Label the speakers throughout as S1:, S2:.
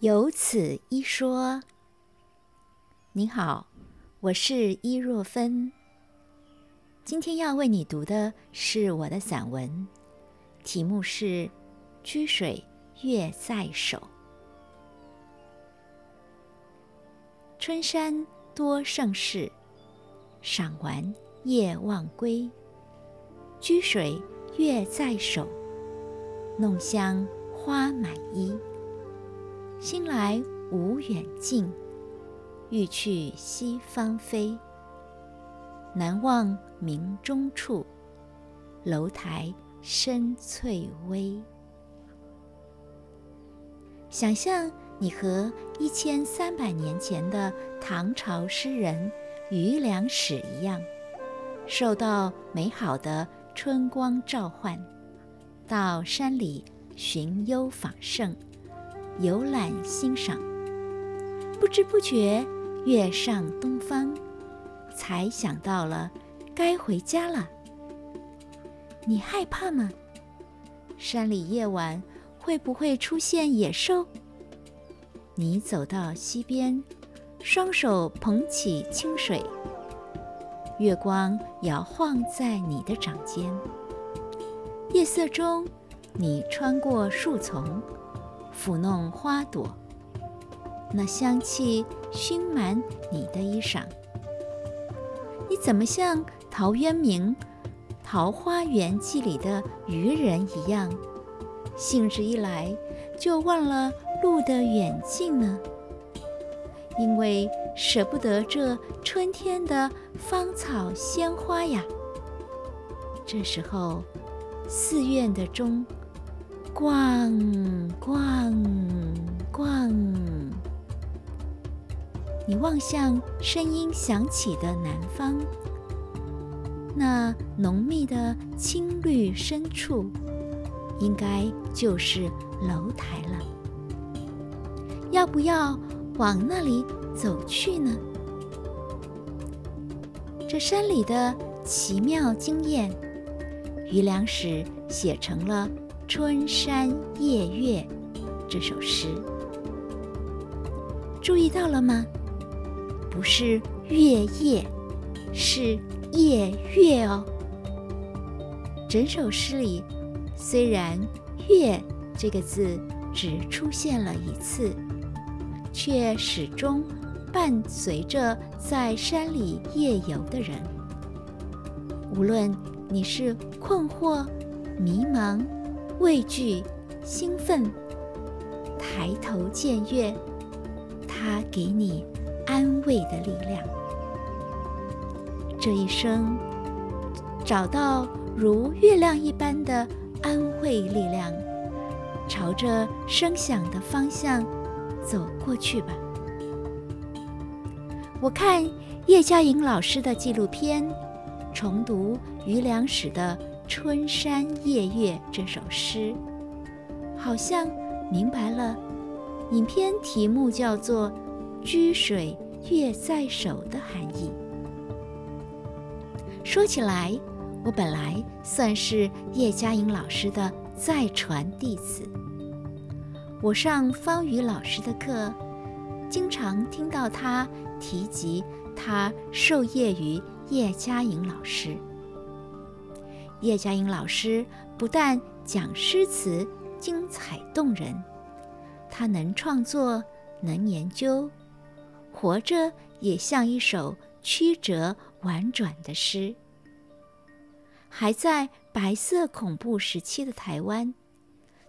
S1: 有此一说。您好，我是伊若芬。今天要为你读的是我的散文，题目是《居水月在手》。春山多胜事，赏玩夜忘归。居水月在手，弄香花满衣。心来无远近，欲去西方飞。南望明中处，楼台深翠微。想象你和一千三百年前的唐朝诗人余良史一样，受到美好的春光召唤，到山里寻幽访胜。游览欣赏，不知不觉月上东方，才想到了该回家了。你害怕吗？山里夜晚会不会出现野兽？你走到溪边，双手捧起清水，月光摇晃在你的掌间。夜色中，你穿过树丛。抚弄花朵，那香气熏满你的衣裳。你怎么像陶渊明《桃花源记》里的渔人一样，兴致一来就忘了路的远近呢？因为舍不得这春天的芳草鲜花呀。这时候，寺院的钟。逛逛逛，你望向声音响起的南方，那浓密的青绿深处，应该就是楼台了。要不要往那里走去呢？这山里的奇妙经验，余良史写成了。《春山夜月》这首诗，注意到了吗？不是月夜，是夜月哦。整首诗里，虽然“月”这个字只出现了一次，却始终伴随着在山里夜游的人。无论你是困惑、迷茫。畏惧、兴奋，抬头见月，它给你安慰的力量。这一生，找到如月亮一般的安慰力量，朝着声响的方向走过去吧。我看叶嘉莹老师的纪录片，重读余良史的。《春山夜月》这首诗，好像明白了影片题目叫做“居水月在手”的含义。说起来，我本来算是叶嘉莹老师的再传弟子。我上方宇老师的课，经常听到他提及他受业于叶嘉莹老师。叶嘉莹老师不但讲诗词精彩动人，他能创作，能研究，活着也像一首曲折婉转的诗。还在白色恐怖时期的台湾，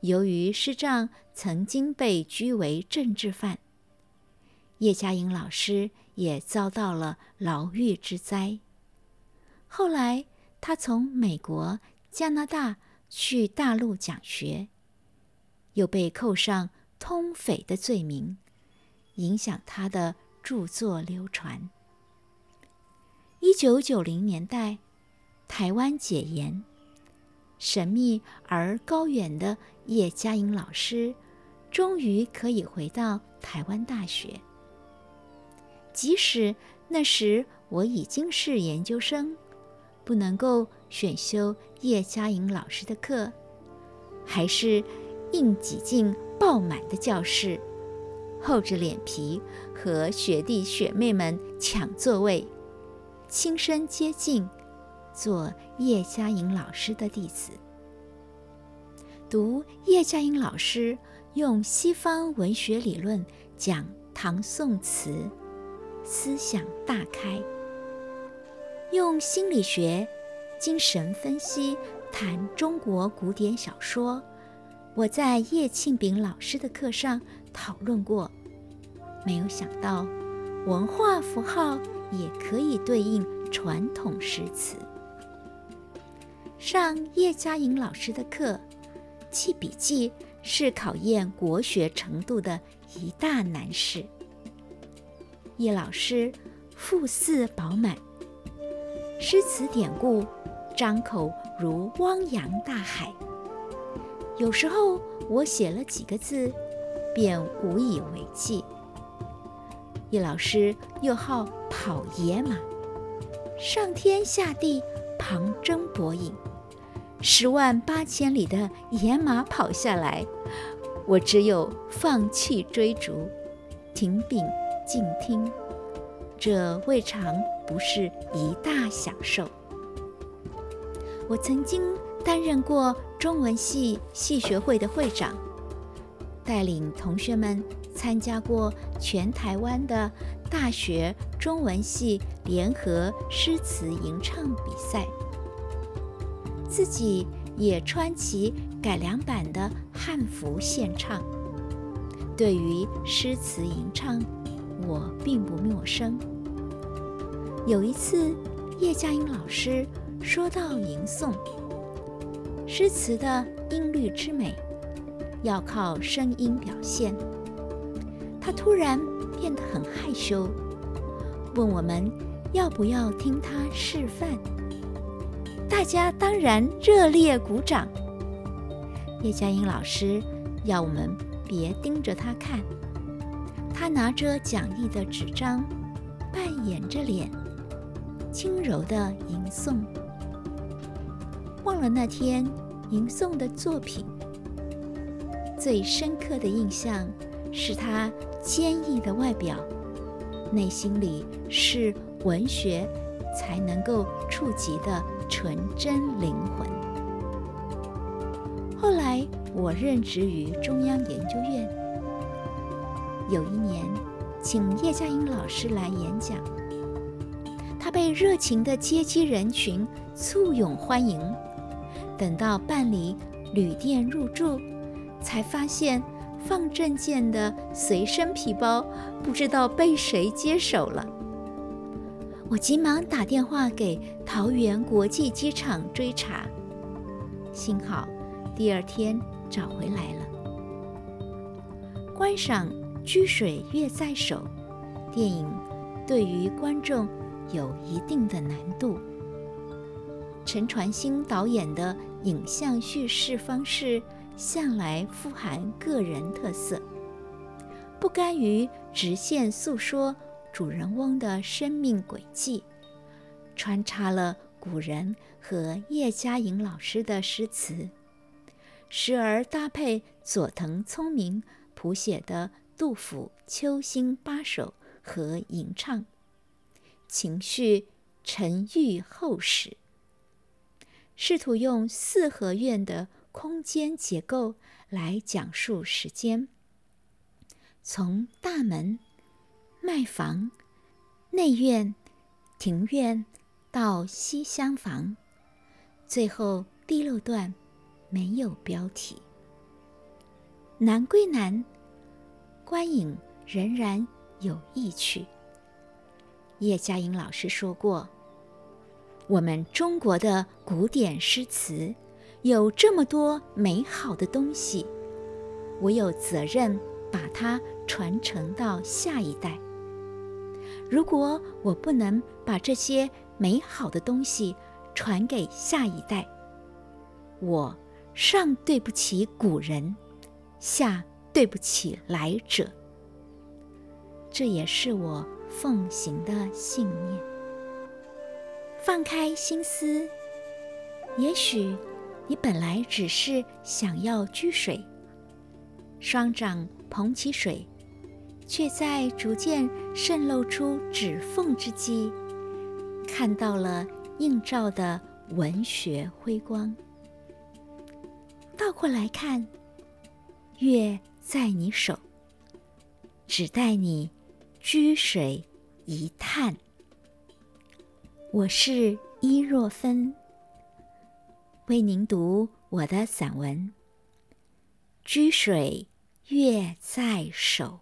S1: 由于师丈曾经被拘为政治犯，叶嘉莹老师也遭到了牢狱之灾。后来。他从美国、加拿大去大陆讲学，又被扣上通匪的罪名，影响他的著作流传。一九九零年代，台湾解严，神秘而高远的叶嘉莹老师，终于可以回到台湾大学。即使那时我已经是研究生。不能够选修叶嘉莹老师的课，还是硬挤进爆满的教室，厚着脸皮和学弟学妹们抢座位，亲身接近，做叶嘉莹老师的弟子。读叶嘉莹老师用西方文学理论讲唐宋词，思想大开；用心理学、精神分析谈中国古典小说。我在叶庆炳老师的课上讨论过，没有想到文化符号也可以对应传统诗词。上叶嘉莹老师的课。记笔记是考验国学程度的一大难事。叶老师腹似饱满，诗词典故张口如汪洋大海。有时候我写了几个字，便无以为继。叶老师又好跑野马，上天下地，旁征博引。十万八千里的野马跑下来，我只有放弃追逐，停笔静听。这未尝不是一大享受。我曾经担任过中文系系学会的会长，带领同学们参加过全台湾的大学中文系联合诗词吟唱比赛。自己也穿起改良版的汉服献唱。对于诗词吟唱，我并不陌生。有一次，叶嘉莹老师说到吟诵，诗词的音律之美要靠声音表现。他突然变得很害羞，问我们要不要听他示范。大家当然热烈鼓掌。叶嘉莹老师要我们别盯着他看，他拿着讲义的纸张，半掩着脸，轻柔的吟诵。忘了那天吟诵的作品，最深刻的印象是他坚毅的外表，内心里是文学才能够触及的。纯真灵魂。后来我任职于中央研究院，有一年请叶嘉莹老师来演讲，被热情的接机人群簇拥欢迎。等到办理旅店入住，才发现放证件的随身皮包不知道被谁接手了。我急忙打电话给桃园国际机场追查，幸好第二天找回来了。观赏《居水月在手》电影对于观众有一定的难度。陈传兴导演的影像叙事方式向来富含个人特色，不甘于直线诉说。主人翁的生命轨迹，穿插了古人和叶嘉莹老师的诗词，时而搭配佐藤聪明谱写的杜甫《秋兴八首》和吟唱，情绪沉郁厚实。试图用四合院的空间结构来讲述时间，从大门。卖房、内院、庭院到西厢房，最后第六段没有标题。难归难，观影仍然有意趣。叶嘉莹老师说过：“我们中国的古典诗词有这么多美好的东西，我有责任把它传承到下一代。”如果我不能把这些美好的东西传给下一代，我上对不起古人，下对不起来者。这也是我奉行的信念。放开心思，也许你本来只是想要掬水，双掌捧起水，却在逐渐渗漏出指缝之际，看到了映照的文学辉光。倒过来看，月在你手，只待你掬水一叹。我是伊若芬，为您读我的散文《掬水月在手》。